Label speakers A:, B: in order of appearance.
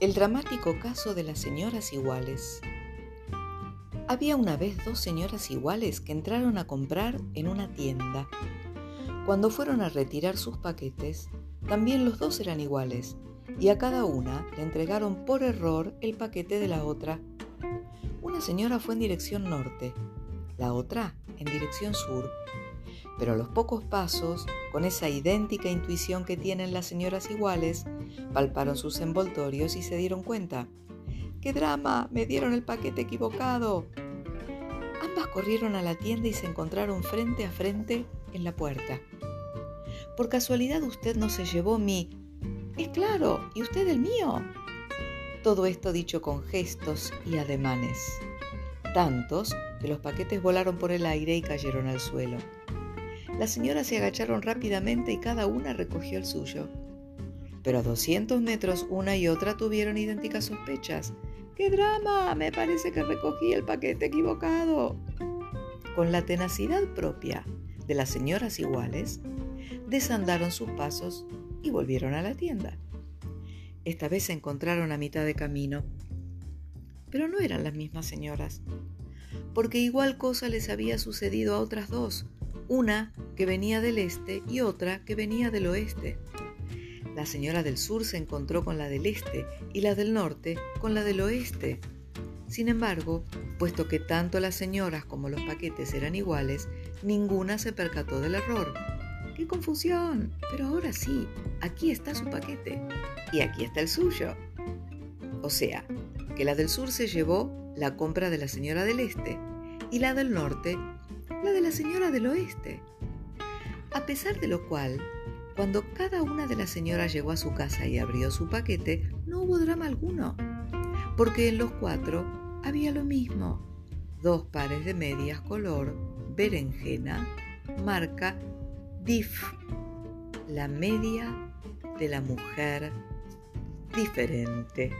A: El dramático caso de las señoras iguales. Había una vez dos señoras iguales que entraron a comprar en una tienda. Cuando fueron a retirar sus paquetes, también los dos eran iguales, y a cada una le entregaron por error el paquete de la otra. Una señora fue en dirección norte, la otra en dirección sur. Pero a los pocos pasos, con esa idéntica intuición que tienen las señoras iguales, palparon sus envoltorios y se dieron cuenta. ¡Qué drama! Me dieron el paquete equivocado. Ambas corrieron a la tienda y se encontraron frente a frente en la puerta. Por casualidad usted no se llevó mi... Es claro, ¿y usted el mío? Todo esto dicho con gestos y ademanes. Tantos que los paquetes volaron por el aire y cayeron al suelo. Las señoras se agacharon rápidamente y cada una recogió el suyo. Pero a 200 metros una y otra tuvieron idénticas sospechas. ¡Qué drama! Me parece que recogí el paquete equivocado. Con la tenacidad propia de las señoras iguales, desandaron sus pasos y volvieron a la tienda. Esta vez se encontraron a mitad de camino. Pero no eran las mismas señoras, porque igual cosa les había sucedido a otras dos, una que venía del este y otra que venía del oeste. La señora del sur se encontró con la del este y la del norte con la del oeste. Sin embargo, puesto que tanto las señoras como los paquetes eran iguales, ninguna se percató del error. ¡Qué confusión! Pero ahora sí, aquí está su paquete y aquí está el suyo. O sea, que la del sur se llevó la compra de la señora del este y la del norte la de la señora del oeste. A pesar de lo cual, cuando cada una de las señoras llegó a su casa y abrió su paquete, no hubo drama alguno, porque en los cuatro había lo mismo, dos pares de medias color berenjena, marca DIF, la media de la mujer diferente.